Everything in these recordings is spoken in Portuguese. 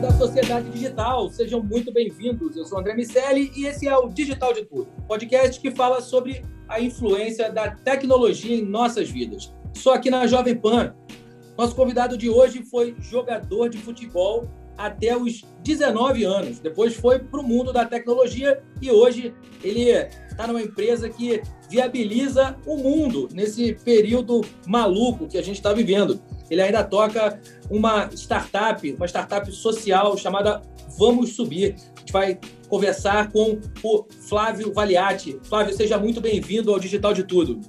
da sociedade digital! Sejam muito bem-vindos. Eu sou André Miceli e esse é o Digital de Tudo, podcast que fala sobre a influência da tecnologia em nossas vidas. Só aqui na Jovem Pan. Nosso convidado de hoje foi jogador de futebol até os 19 anos. Depois foi para o mundo da tecnologia e hoje ele está numa empresa que viabiliza o mundo nesse período maluco que a gente está vivendo. Ele ainda toca uma startup, uma startup social chamada Vamos Subir. A gente vai conversar com o Flávio Valiati. Flávio, seja muito bem-vindo ao Digital de Tudo.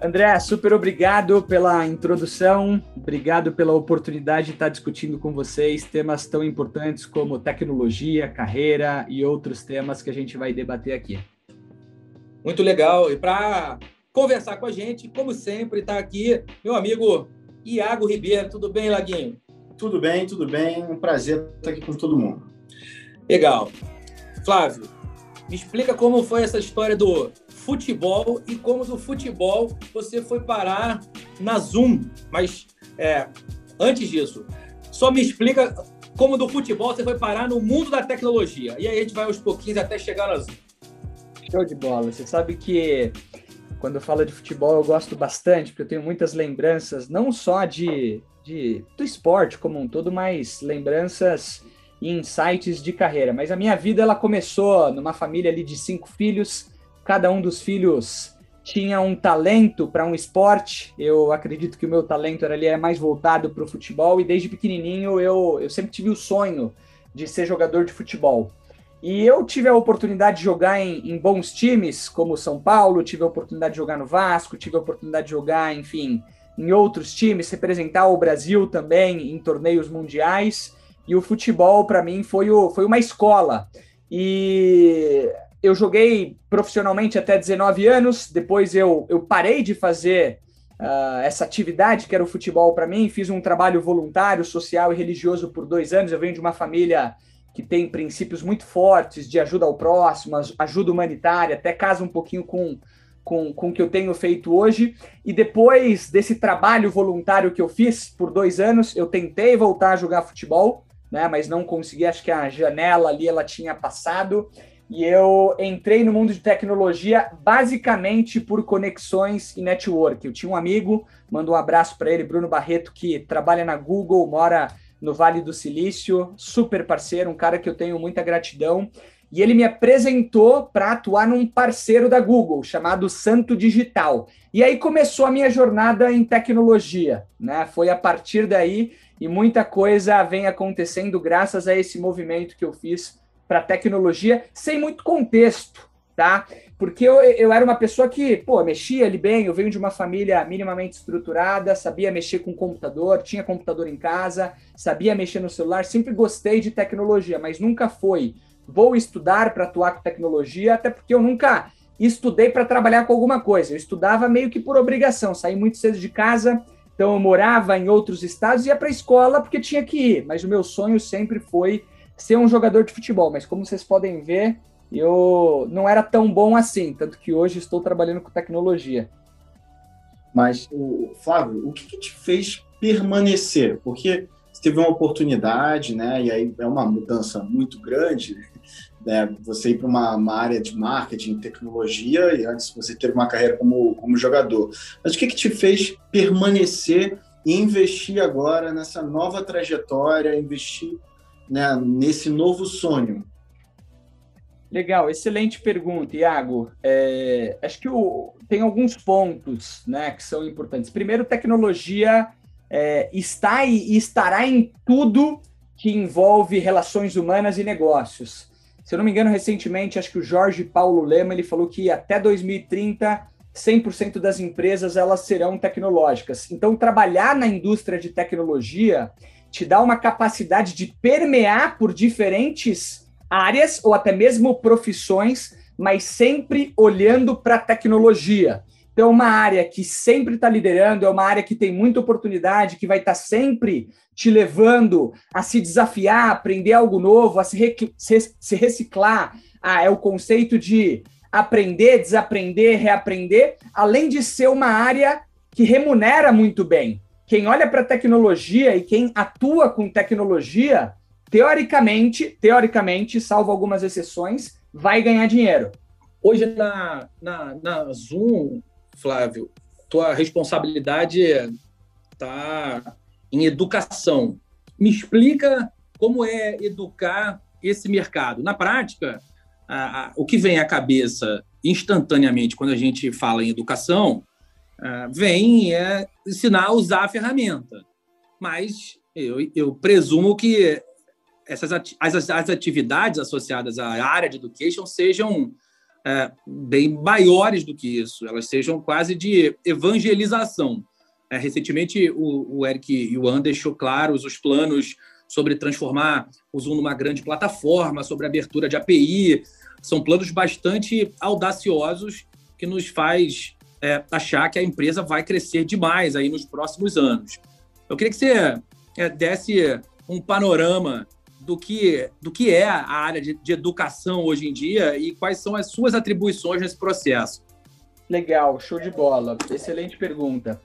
André, super obrigado pela introdução, obrigado pela oportunidade de estar discutindo com vocês temas tão importantes como tecnologia, carreira e outros temas que a gente vai debater aqui. Muito legal. E para conversar com a gente, como sempre, está aqui meu amigo Iago Ribeiro. Tudo bem, Laguinho? Tudo bem, tudo bem. Um prazer estar aqui com todo mundo. Legal. Flávio, me explica como foi essa história do futebol e como do futebol você foi parar na Zoom. Mas é, antes disso, só me explica como do futebol você foi parar no mundo da tecnologia. E aí a gente vai aos pouquinhos até chegar na Zoom. Show de bola. Você sabe que quando eu falo de futebol eu gosto bastante, porque eu tenho muitas lembranças, não só de, de do esporte como um todo, mas lembranças e insights de carreira. Mas a minha vida ela começou numa família ali de cinco filhos cada um dos filhos tinha um talento para um esporte. Eu acredito que o meu talento era ali é mais voltado para o futebol e desde pequenininho eu, eu sempre tive o sonho de ser jogador de futebol. E eu tive a oportunidade de jogar em, em bons times, como São Paulo, tive a oportunidade de jogar no Vasco, tive a oportunidade de jogar, enfim, em outros times, representar o Brasil também em torneios mundiais. E o futebol, para mim, foi, o, foi uma escola. E eu joguei profissionalmente até 19 anos, depois eu, eu parei de fazer uh, essa atividade que era o futebol para mim, fiz um trabalho voluntário, social e religioso por dois anos. Eu venho de uma família que tem princípios muito fortes de ajuda ao próximo, ajuda humanitária, até casa um pouquinho com, com, com o que eu tenho feito hoje. E depois desse trabalho voluntário que eu fiz por dois anos, eu tentei voltar a jogar futebol, né, mas não consegui, acho que a janela ali ela tinha passado e eu entrei no mundo de tecnologia basicamente por conexões e network. Eu tinha um amigo, mando um abraço para ele, Bruno Barreto, que trabalha na Google, mora no Vale do Silício, super parceiro, um cara que eu tenho muita gratidão. E ele me apresentou para atuar num parceiro da Google chamado Santo Digital. E aí começou a minha jornada em tecnologia, né? Foi a partir daí e muita coisa vem acontecendo graças a esse movimento que eu fiz para tecnologia sem muito contexto, tá? Porque eu, eu era uma pessoa que, pô, mexia ali bem, eu venho de uma família minimamente estruturada, sabia mexer com computador, tinha computador em casa, sabia mexer no celular, sempre gostei de tecnologia, mas nunca foi vou estudar para atuar com tecnologia, até porque eu nunca estudei para trabalhar com alguma coisa. Eu estudava meio que por obrigação, saí muito cedo de casa, então eu morava em outros estados e ia para a escola porque tinha que ir, mas o meu sonho sempre foi ser um jogador de futebol, mas como vocês podem ver, eu não era tão bom assim, tanto que hoje estou trabalhando com tecnologia. Mas, o Flávio, o que, que te fez permanecer? Porque você teve uma oportunidade, né? E aí é uma mudança muito grande, né? Você ir para uma, uma, área de marketing, tecnologia, e antes você teve uma carreira como, como jogador. Mas o que, que te fez permanecer e investir agora nessa nova trajetória, investir né, nesse novo sonho? Legal, excelente pergunta, Iago. É, acho que o, tem alguns pontos né, que são importantes. Primeiro, tecnologia é, está e estará em tudo que envolve relações humanas e negócios. Se eu não me engano, recentemente, acho que o Jorge Paulo Lema ele falou que até 2030 100% das empresas elas serão tecnológicas. Então, trabalhar na indústria de tecnologia te dá uma capacidade de permear por diferentes áreas ou até mesmo profissões, mas sempre olhando para a tecnologia. Então, é uma área que sempre está liderando, é uma área que tem muita oportunidade, que vai estar tá sempre te levando a se desafiar, a aprender algo novo, a se, se reciclar. Ah, é o conceito de aprender, desaprender, reaprender, além de ser uma área que remunera muito bem. Quem olha para a tecnologia e quem atua com tecnologia, teoricamente, teoricamente, salvo algumas exceções, vai ganhar dinheiro. Hoje na, na, na Zoom, Flávio, tua responsabilidade está em educação. Me explica como é educar esse mercado. Na prática, a, a, o que vem à cabeça instantaneamente quando a gente fala em educação a, vem é ensinar a usar a ferramenta. Mas eu, eu presumo que essas as, as atividades associadas à área de education sejam é, bem maiores do que isso, elas sejam quase de evangelização. É, recentemente, o, o Eric Yuan deixou claros os planos sobre transformar o Zoom numa grande plataforma, sobre abertura de API. São planos bastante audaciosos que nos faz é, achar que a empresa vai crescer demais aí nos próximos anos. Eu queria que você é, desse um panorama do que, do que é a área de, de educação hoje em dia e quais são as suas atribuições nesse processo. Legal, show de bola. Excelente pergunta.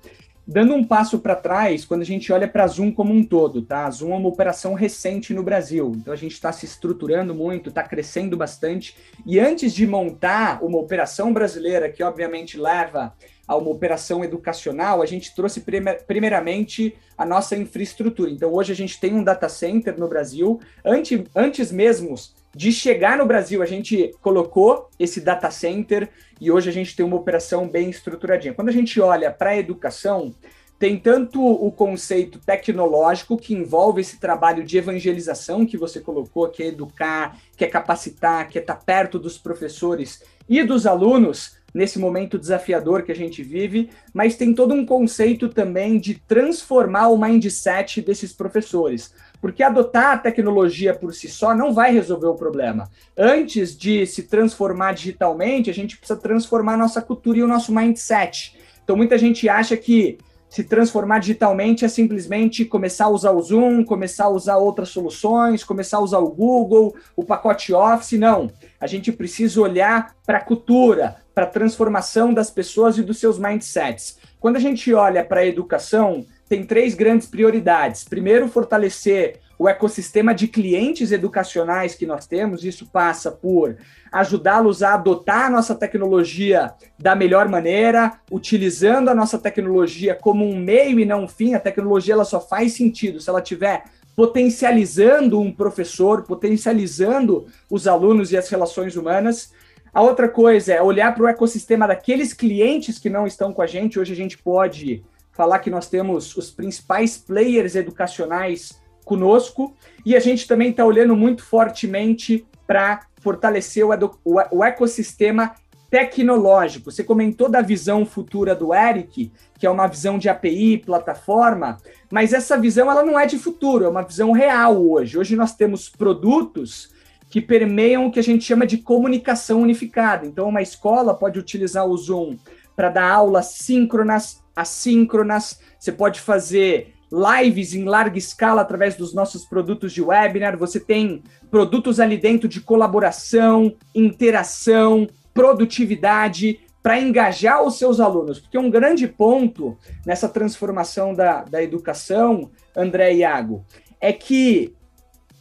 Dando um passo para trás, quando a gente olha para a Zoom como um todo, tá? A Zoom é uma operação recente no Brasil, então a gente está se estruturando muito, está crescendo bastante. E antes de montar uma operação brasileira, que obviamente leva a uma operação educacional, a gente trouxe primeiramente a nossa infraestrutura. Então, hoje a gente tem um data center no Brasil. Antes, antes mesmo de chegar no Brasil, a gente colocou esse data center e hoje a gente tem uma operação bem estruturadinha. Quando a gente olha para a educação, tem tanto o conceito tecnológico que envolve esse trabalho de evangelização que você colocou, que é educar, que é capacitar, que é estar perto dos professores e dos alunos, nesse momento desafiador que a gente vive, mas tem todo um conceito também de transformar o mindset desses professores. Porque adotar a tecnologia por si só não vai resolver o problema. Antes de se transformar digitalmente, a gente precisa transformar a nossa cultura e o nosso mindset. Então, muita gente acha que se transformar digitalmente é simplesmente começar a usar o Zoom, começar a usar outras soluções, começar a usar o Google, o pacote Office. Não. A gente precisa olhar para a cultura, para a transformação das pessoas e dos seus mindsets. Quando a gente olha para a educação, tem três grandes prioridades. Primeiro, fortalecer o ecossistema de clientes educacionais que nós temos. Isso passa por ajudá-los a adotar a nossa tecnologia da melhor maneira, utilizando a nossa tecnologia como um meio e não um fim. A tecnologia ela só faz sentido se ela tiver potencializando um professor, potencializando os alunos e as relações humanas. A outra coisa é olhar para o ecossistema daqueles clientes que não estão com a gente. Hoje a gente pode falar que nós temos os principais players educacionais conosco e a gente também está olhando muito fortemente para fortalecer o, o, o, ecossistema tecnológico. Você comentou da visão futura do Eric, que é uma visão de API, plataforma, mas essa visão ela não é de futuro, é uma visão real hoje. Hoje nós temos produtos que permeiam o que a gente chama de comunicação unificada. Então, uma escola pode utilizar o Zoom para dar aulas síncronas, assíncronas, você pode fazer lives em larga escala através dos nossos produtos de webinar, você tem produtos ali dentro de colaboração, interação, produtividade, para engajar os seus alunos, porque um grande ponto nessa transformação da, da educação, André e Iago, é que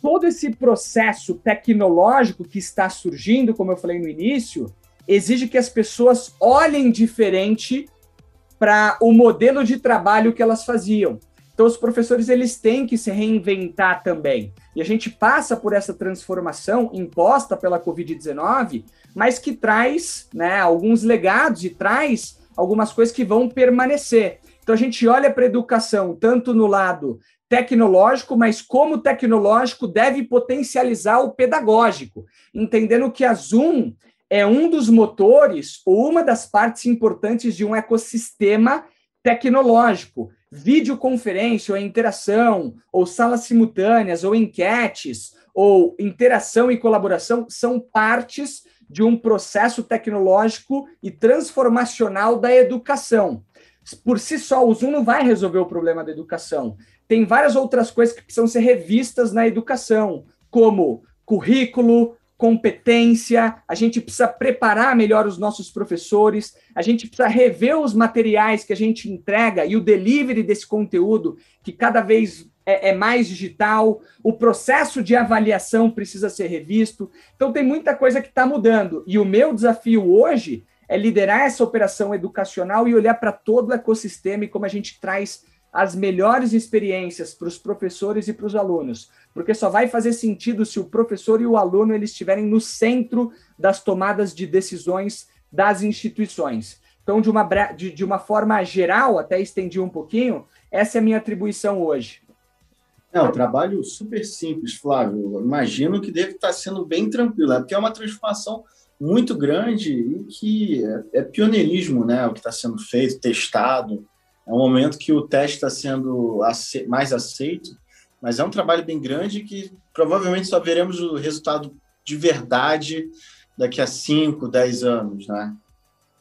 todo esse processo tecnológico que está surgindo, como eu falei no início, exige que as pessoas olhem diferente para o modelo de trabalho que elas faziam. Então, os professores eles têm que se reinventar também. E a gente passa por essa transformação imposta pela Covid-19, mas que traz né, alguns legados e traz algumas coisas que vão permanecer. Então, a gente olha para a educação tanto no lado tecnológico, mas como tecnológico deve potencializar o pedagógico, entendendo que a Zoom é um dos motores ou uma das partes importantes de um ecossistema tecnológico videoconferência ou interação, ou salas simultâneas, ou enquetes, ou interação e colaboração são partes de um processo tecnológico e transformacional da educação. Por si só, o Zoom não vai resolver o problema da educação. Tem várias outras coisas que precisam ser revistas na educação, como currículo, competência, a gente precisa preparar melhor os nossos professores, a gente precisa rever os materiais que a gente entrega e o delivery desse conteúdo, que cada vez é, é, mais digital, o processo de avaliação precisa ser revisto. Então, tem muita coisa que está mudando. E o meu desafio hoje é liderar essa operação educacional e olhar para todo o ecossistema e como a gente traz as melhores experiências para os professores e para os alunos, porque só vai fazer sentido se o professor e o aluno eles estiverem no centro das tomadas de decisões das instituições. Então, de uma, de, de uma forma geral, até estendi um pouquinho, essa é a minha atribuição hoje. É um trabalho super simples, Flávio. imagino que deve estar sendo bem tranquilo, é porque é uma transformação muito grande e que é, é pioneirismo, né? O que está sendo feito, testado é um momento que o teste está sendo mais aceito, mas é um trabalho bem grande que provavelmente só veremos o resultado de verdade daqui a 5, 10 anos, né?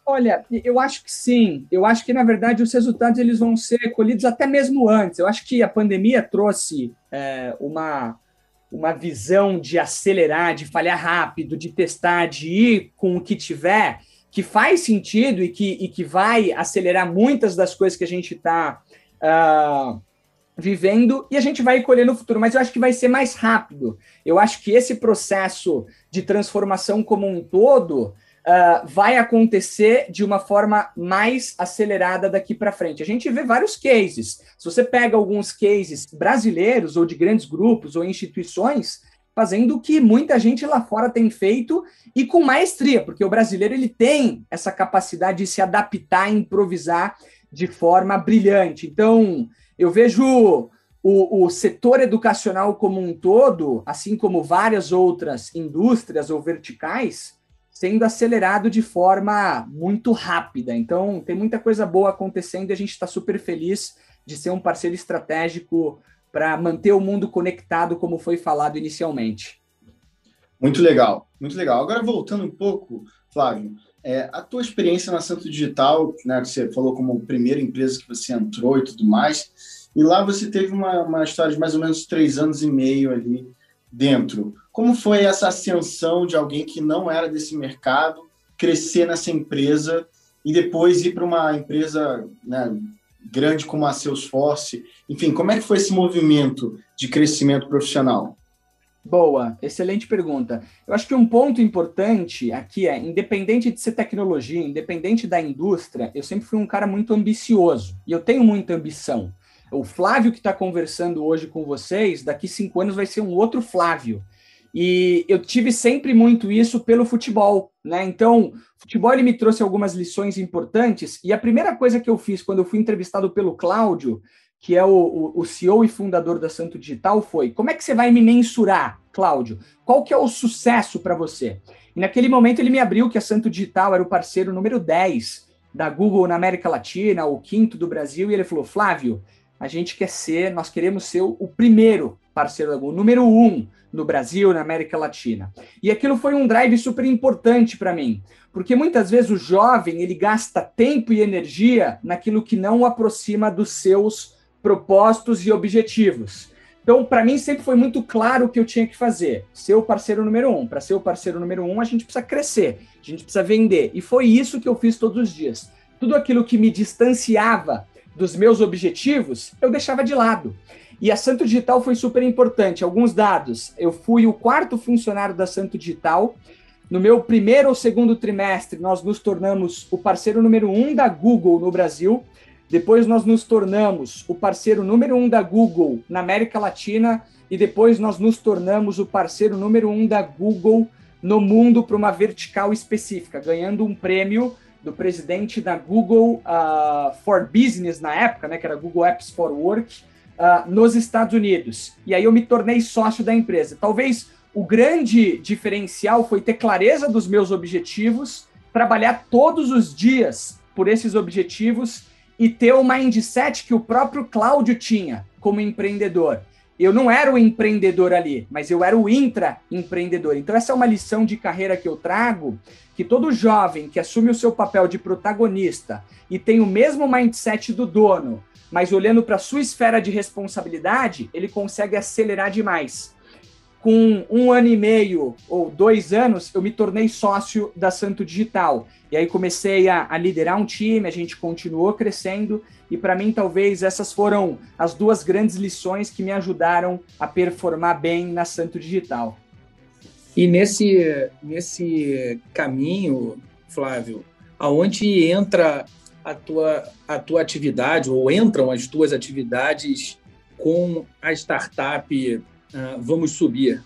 Olha, eu acho que sim. Eu acho que, na verdade, os resultados eles vão ser colhidos até mesmo antes. Eu acho que a pandemia trouxe é, uma, uma visão de acelerar, de falhar rápido, de testar, de ir com o que tiver que faz sentido e que, e que vai acelerar muitas das coisas que a gente está uh, ah, vivendo e a gente vai colher no futuro, mas eu acho que vai ser mais rápido. Eu acho que esse processo de transformação como um todo uh, vai acontecer de uma forma mais acelerada daqui para frente. A gente vê vários cases. Se você pega alguns cases brasileiros ou de grandes grupos ou instituições, fazendo o que muita gente lá fora tem feito e com maestria, porque o brasileiro ele tem essa capacidade de se adaptar improvisar de forma brilhante. Então, eu vejo o, o setor educacional como um todo, assim como várias outras indústrias ou verticais, sendo acelerado de forma muito rápida. Então, tem muita coisa boa acontecendo e a gente está super feliz de ser um parceiro estratégico para manter o mundo conectado, como foi falado inicialmente. Muito legal, muito legal. Agora, voltando um pouco, Flávio, é, a tua experiência na Santo Digital, né, que você falou como primeira empresa que você entrou e tudo mais, e lá você teve uma, uma história de mais ou menos três anos e meio ali dentro. Como foi essa ascensão de alguém que não era desse mercado, crescer nessa empresa e depois ir para uma empresa né, grande como a Salesforce? Enfim, como é que foi esse movimento de crescimento profissional? Boa, excelente pergunta. Eu acho que um ponto importante aqui é, independente de ser tecnologia, independente da indústria, eu sempre fui um cara muito ambicioso e eu tenho muita ambição. O Flávio que está conversando hoje com vocês, daqui cinco anos vai ser um outro Flávio. E eu tive sempre muito isso pelo futebol, né? Então, futebol ele me trouxe algumas lições importantes. E a primeira coisa que eu fiz quando eu fui entrevistado pelo Cláudio, que é o, o, o CEO e fundador da Santo Digital, foi: como é que você vai me mensurar, Cláudio? Qual que é o sucesso para você? E naquele momento ele me abriu que a Santo Digital era o parceiro número 10 da Google na América Latina, o quinto do Brasil, e ele falou: Flávio, a gente quer ser, nós queremos ser o primeiro parceiro da Google, número um no Brasil, na América Latina. E aquilo foi um drive super importante para mim, porque muitas vezes o jovem ele gasta tempo e energia naquilo que não o aproxima dos seus propósitos e objetivos. Então, para mim, sempre foi muito claro o que eu tinha que fazer. Ser o parceiro número um. Para ser o parceiro número um, a gente precisa crescer, a gente precisa vender. E foi isso que eu fiz todos os dias. Tudo aquilo que me distanciava dos meus objetivos, eu deixava de lado. E a Santo Digital foi super importante. Alguns dados. Eu fui o quarto funcionário da Santo Digital. No meu primeiro ou segundo trimestre, nós nos tornamos o parceiro número um da Google no Brasil. Depois nós nos tornamos o parceiro número um da Google na América Latina e depois nós nos tornamos o parceiro número um da Google no mundo para uma vertical específica, ganhando um prêmio do presidente da Google uh, for Business na época, né, que era Google Apps for Work, uh, nos Estados Unidos. E aí eu me tornei sócio da empresa. Talvez o grande diferencial foi ter clareza dos meus objetivos, trabalhar todos os dias por esses objetivos e ter o mindset que o próprio Cláudio tinha como empreendedor. Eu não era o empreendedor ali, mas eu era o intraempreendedor. Então, essa é uma lição de carreira que eu trago, que todo jovem que assume o seu papel de protagonista e tem o mesmo mindset do dono, mas olhando para a sua esfera de responsabilidade, ele consegue acelerar demais. Com um ano e meio ou dois anos, eu me tornei sócio da Santo Digital. E aí comecei a, a liderar um time, a gente continuou crescendo, e para mim, talvez essas foram as duas grandes lições que me ajudaram a performar bem na Santo Digital. E nesse, nesse caminho, Flávio, aonde entra a tua, a tua atividade, ou entram as tuas atividades com a startup uh, Vamos Subir?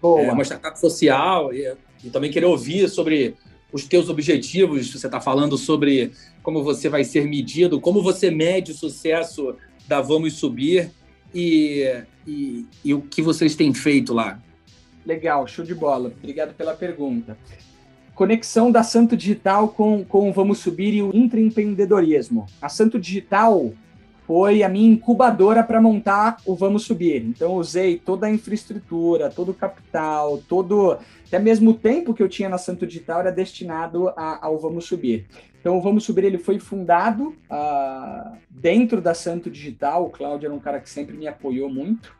Boa. É uma startup social, e, e também querer ouvir sobre os teus objetivos, você está falando sobre como você vai ser medido, como você mede o sucesso da Vamos Subir e, e, e o que vocês têm feito lá. Legal, show de bola. Obrigado pela pergunta. Conexão da Santo Digital com, com Vamos Subir e o intraempreendedorismo. A Santo Digital foi a minha incubadora para montar o Vamos Subir. Então, usei toda a infraestrutura, todo o capital, todo. Até mesmo o tempo que eu tinha na Santo Digital era destinado a, ao Vamos Subir. Então, o Vamos Subir ele foi fundado uh, dentro da Santo Digital. O Cláudio era um cara que sempre me apoiou muito.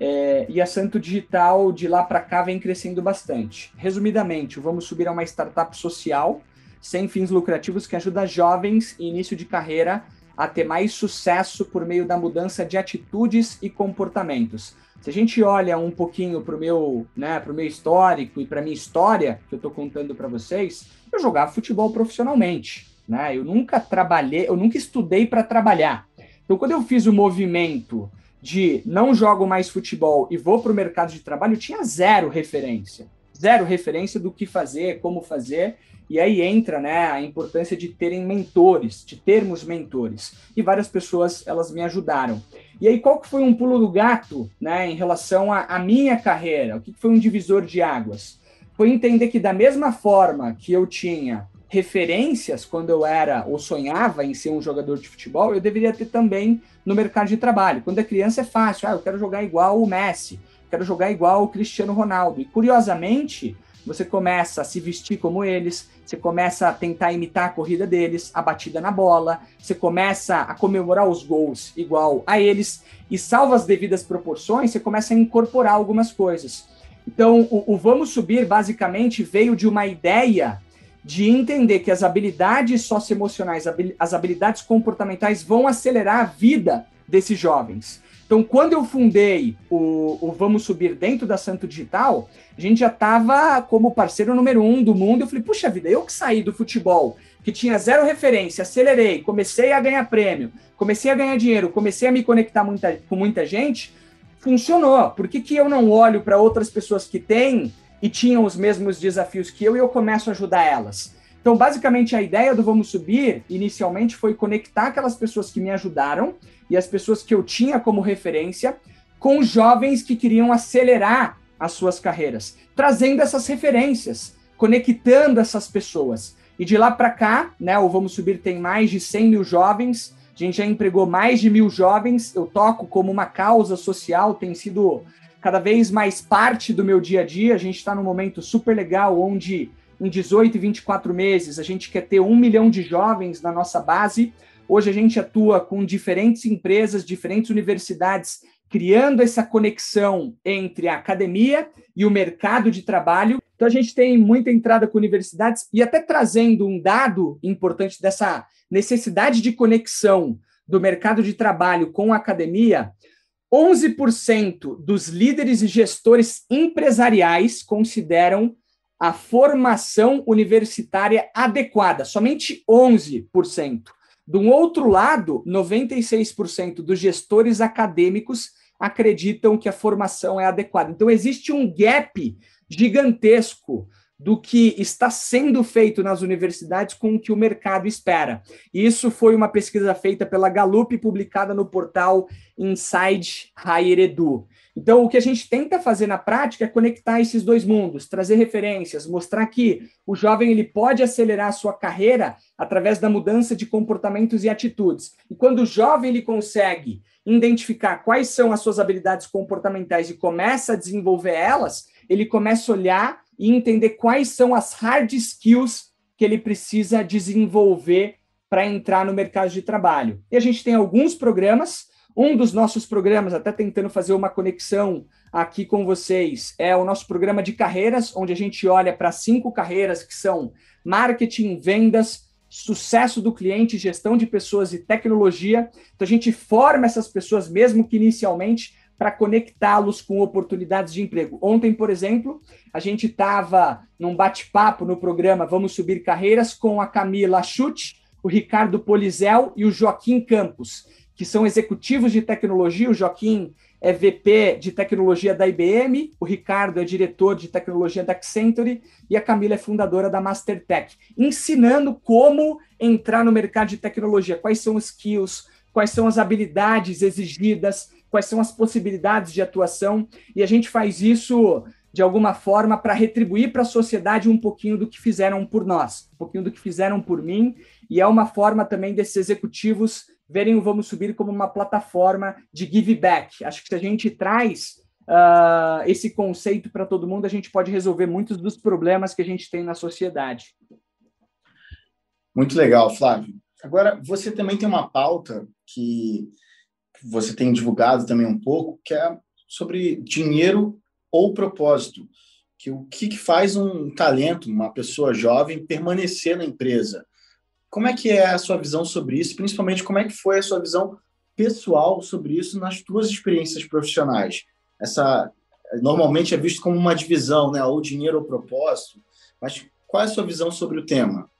É, e a Santo Digital, de lá para cá, vem crescendo bastante. Resumidamente, Vamos Subir é uma startup social, sem fins lucrativos, que ajuda jovens em início de carreira a ter mais sucesso por meio da mudança de atitudes e comportamentos. Se a gente olha um pouquinho para o meu, né, meu histórico e para minha história que eu estou contando para vocês, eu jogava futebol profissionalmente. Né? Eu nunca trabalhei, eu nunca estudei para trabalhar. Então, quando eu fiz o movimento de não jogo mais futebol e vou para o mercado de trabalho, tinha zero referência. Zero referência do que fazer, como fazer. E aí entra né, a importância de terem mentores, de termos mentores. E várias pessoas elas me ajudaram. E aí, qual que foi um pulo do gato né, em relação à minha carreira? O que foi um divisor de águas? Foi entender que, da mesma forma que eu tinha referências quando eu era ou sonhava em ser um jogador de futebol, eu deveria ter também no mercado de trabalho. Quando é criança é fácil, ah, eu quero jogar igual o Messi, quero jogar igual o Cristiano Ronaldo. E curiosamente, você começa a se vestir como eles, você começa a tentar imitar a corrida deles, a batida na bola, você começa a comemorar os gols igual a eles, e salva as devidas proporções, você começa a incorporar algumas coisas. Então, o, o Vamos Subir basicamente veio de uma ideia de entender que as habilidades socioemocionais, as habilidades comportamentais vão acelerar a vida desses jovens. Então, quando eu fundei o, o, Vamos Subir dentro da Santo Digital, a gente já estava como parceiro número um do mundo. Eu falei, puxa vida, eu que saí do futebol, que tinha zero referência, acelerei, comecei a ganhar prêmio, comecei a ganhar dinheiro, comecei a me conectar muita, com muita gente, funcionou. Por que, que eu não olho para outras pessoas que têm e tinham os mesmos desafios que eu e eu começo a ajudar elas? Então, basicamente, a ideia do Vamos Subir, inicialmente, foi conectar aquelas pessoas que me ajudaram e as pessoas que eu tinha como referência com jovens que queriam acelerar as suas carreiras, trazendo essas referências, conectando essas pessoas. E de lá para cá, né, o Vamos Subir tem mais de 100 mil jovens, a gente já empregou mais de mil jovens, eu toco como uma causa social, tem sido cada vez mais parte do meu dia a dia. A gente está num momento super legal onde em 18 e 24 meses a gente quer ter um milhão de jovens na nossa base. Hoje a gente atua com diferentes empresas, diferentes universidades criando essa conexão entre a academia e o mercado de trabalho. Então, a gente tem muita entrada com universidades e até trazendo um dado importante dessa necessidade de conexão do mercado de trabalho com a academia. 11% dos líderes e gestores empresariais consideram a formação universitária adequada, somente 11%. Do outro lado, 96% dos gestores acadêmicos acreditam que a formação é adequada. Então, existe um gap gigantesco do que está sendo feito nas universidades com o que o mercado espera. Isso foi uma pesquisa feita pela Gallup, publicada no portal Inside Higher Edu. Então, o que a gente tenta fazer na prática é conectar esses dois mundos, trazer referências, mostrar que o jovem ele pode acelerar a sua carreira através da mudança de comportamentos e atitudes. E quando o jovem ele consegue identificar quais são as suas habilidades comportamentais e começa a desenvolver elas, ele começa a olhar e entender quais são as hard skills que ele precisa desenvolver para entrar no mercado de trabalho. E a gente tem alguns programas um dos nossos programas, até tentando fazer uma conexão aqui com vocês, é o nosso programa de carreiras, onde a gente olha para cinco carreiras que são marketing, vendas, sucesso do cliente, gestão de pessoas e tecnologia. Então a gente forma essas pessoas, mesmo que inicialmente, para conectá-los com oportunidades de emprego. Ontem, por exemplo, a gente estava num bate-papo no programa Vamos Subir Carreiras com a Camila Chute, o Ricardo Polizel e o Joaquim Campos que são executivos de tecnologia. O Joaquim é VP de tecnologia da IBM, o Ricardo é diretor de tecnologia da Accenture e a Camila é fundadora da Mastertech, ensinando como entrar no mercado de tecnologia, quais são os skills, quais são as habilidades exigidas, quais são as possibilidades de atuação, e a gente faz isso de alguma forma para retribuir para a sociedade um pouquinho do que fizeram por nós, um pouquinho do que fizeram por mim, e é uma forma também desses executivos verem o Vamos Subir como uma plataforma de give back. Acho que se a gente traz uh, esse conceito para todo mundo, a gente pode resolver muitos dos problemas que a gente tem na sociedade. Muito legal, Flávio. Agora, você também tem uma pauta que você tem divulgado também um pouco, que é sobre dinheiro ou propósito. Que o que faz um talento, uma pessoa jovem, permanecer na empresa? Como é que é a sua visão sobre isso? Principalmente, como é que foi a sua visão pessoal sobre isso nas suas experiências profissionais? Essa normalmente é visto como uma divisão, né? Ou dinheiro ou propósito. Mas qual é a sua visão sobre o tema?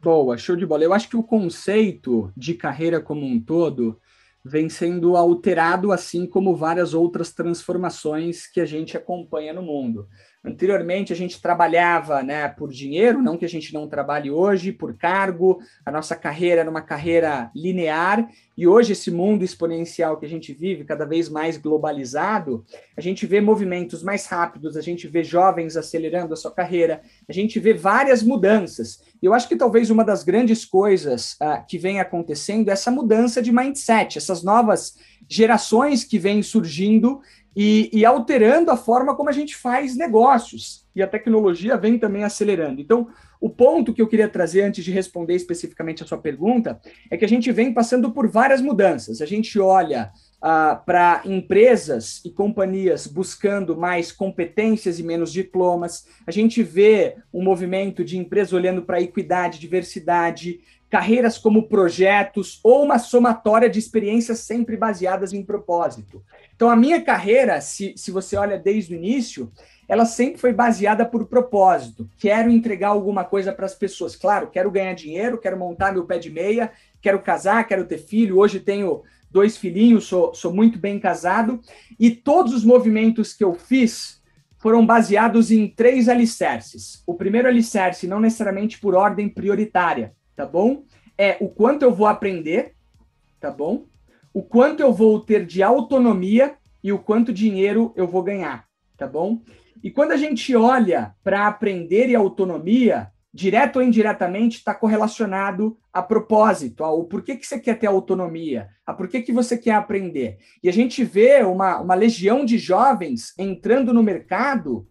Boa, show de bola. Eu acho que o conceito de carreira como um todo vem sendo alterado, assim como várias outras transformações que a gente acompanha no mundo. Anteriormente, a gente trabalhava né, por dinheiro, não que a gente não trabalhe hoje, por cargo, a nossa carreira era uma carreira linear, e hoje, esse mundo exponencial que a gente vive, cada vez mais globalizado, a gente vê movimentos mais rápidos, a gente vê jovens acelerando a sua carreira, a gente vê várias mudanças. Eu acho que talvez uma das grandes coisas uh, que vem acontecendo é essa mudança de mindset, essas novas gerações que vêm surgindo e, e, alterando a forma como a gente faz negócios. E a tecnologia vem também acelerando. Então, o ponto que eu queria trazer antes de responder especificamente a sua pergunta é que a gente vem passando por várias mudanças. A gente olha ah, para empresas e companhias buscando mais competências e menos diplomas. A gente vê um movimento de empresas olhando para equidade, diversidade, carreiras como projetos ou uma somatória de experiências sempre baseadas em propósito. Então, a minha carreira, se, se você olha desde o início, ela sempre foi baseada por propósito. Quero entregar alguma coisa para as pessoas. Claro, quero ganhar dinheiro, quero montar meu pé de meia, quero casar, quero ter filho. Hoje tenho dois filhinhos, sou, sou muito bem casado. E todos os movimentos que eu fiz foram baseados em três alicerces. O primeiro alicerce, não necessariamente por ordem prioritária, tá bom? É o quanto eu vou aprender, tá bom? O quanto eu vou ter de autonomia e o quanto dinheiro eu vou ganhar, tá bom? E quando a gente olha para aprender e autonomia, direto ou indiretamente está correlacionado a propósito, ao porquê que você quer ter autonomia, a porquê que você quer aprender. E a gente vê uma, uma legião de jovens entrando no mercado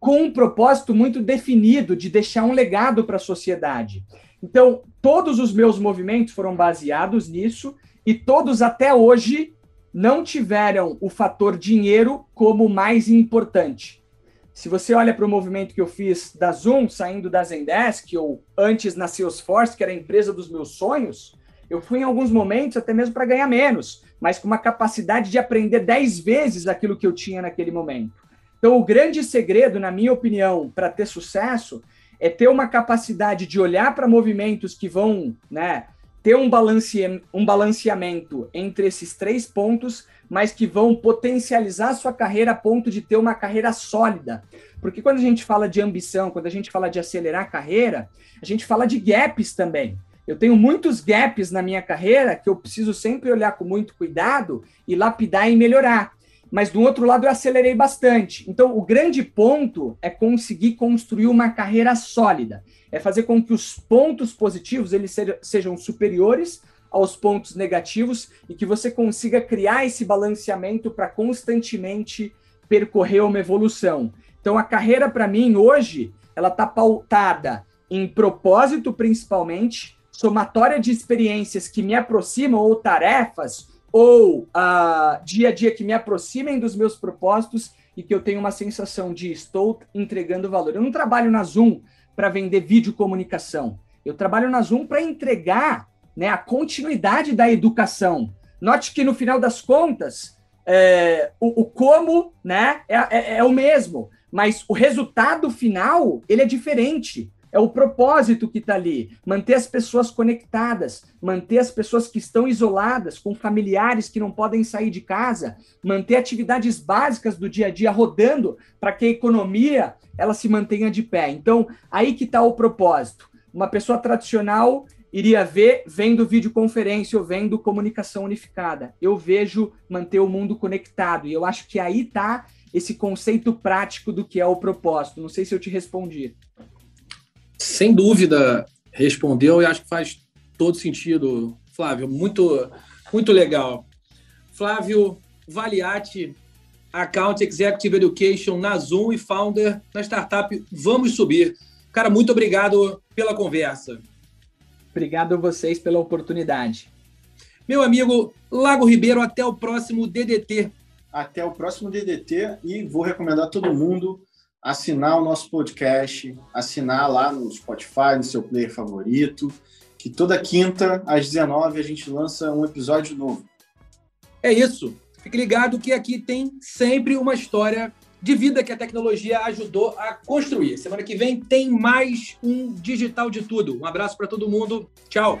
com um propósito muito definido de deixar um legado para a sociedade. Então, todos os meus movimentos foram baseados nisso e todos até hoje não tiveram o fator dinheiro como mais importante. Se você olha para o movimento que eu fiz da Zoom, saindo da Zendesk, ou antes na Salesforce, que era a empresa dos meus sonhos, eu fui em alguns momentos até mesmo para ganhar menos, mas com uma capacidade de aprender 10 vezes aquilo que eu tinha naquele momento. Então, o grande segredo, na minha opinião, para ter sucesso é ter uma capacidade de olhar para movimentos que vão né, ter um, balance, um balanceamento entre esses três pontos, mas que vão potencializar sua carreira a ponto de ter uma carreira sólida. Porque quando a gente fala de ambição, quando a gente fala de acelerar a carreira, a gente fala de gaps também. Eu tenho muitos gaps na minha carreira que eu preciso sempre olhar com muito cuidado e lapidar e melhorar. Mas do outro lado eu acelerei bastante. Então o grande ponto é conseguir construir uma carreira sólida é fazer com que os pontos positivos eles sejam superiores aos pontos negativos e que você consiga criar esse balanceamento para constantemente percorrer uma evolução. Então a carreira para mim hoje ela está pautada em propósito principalmente, somatória de experiências que me aproximam ou tarefas ou uh, dia a dia que me aproximem dos meus propósitos e que eu tenho uma sensação de estou entregando valor. Eu não trabalho na Zoom para vender vídeo comunicação. Eu trabalho na Zoom para entregar né, a continuidade da educação. Note que no final das contas, é, o, o, como né, é, é, é, o mesmo, mas o resultado final ele é diferente. É o propósito que está ali. Manter as pessoas conectadas, manter as pessoas que estão isoladas, com familiares que não podem sair de casa, manter atividades básicas do dia a dia rodando para que a economia ela se mantenha de pé. Então, aí que está o propósito. Uma pessoa tradicional iria ver vendo videoconferência ou vendo comunicação unificada. Eu vejo manter o mundo conectado. E eu acho que aí está esse conceito prático do que é o propósito. Não sei se eu te respondi sem dúvida, respondeu e acho que faz todo sentido, Flávio. Muito, muito legal. Flávio Valiati, Account Executive Education na Zoom e founder na startup Vamos Subir. Cara, muito obrigado pela conversa. Obrigado a vocês pela oportunidade. Meu amigo Lago Ribeiro, até o próximo DDT. Até o próximo DDT e vou recomendar a todo mundo assinar o nosso podcast, assinar lá no Spotify, no seu player favorito, que toda quinta às 19 a gente lança um episódio novo. É isso. Fique ligado que aqui tem sempre uma história de vida que a tecnologia ajudou a construir. Semana que vem tem mais um Digital de Tudo. Um abraço para todo mundo. Tchau.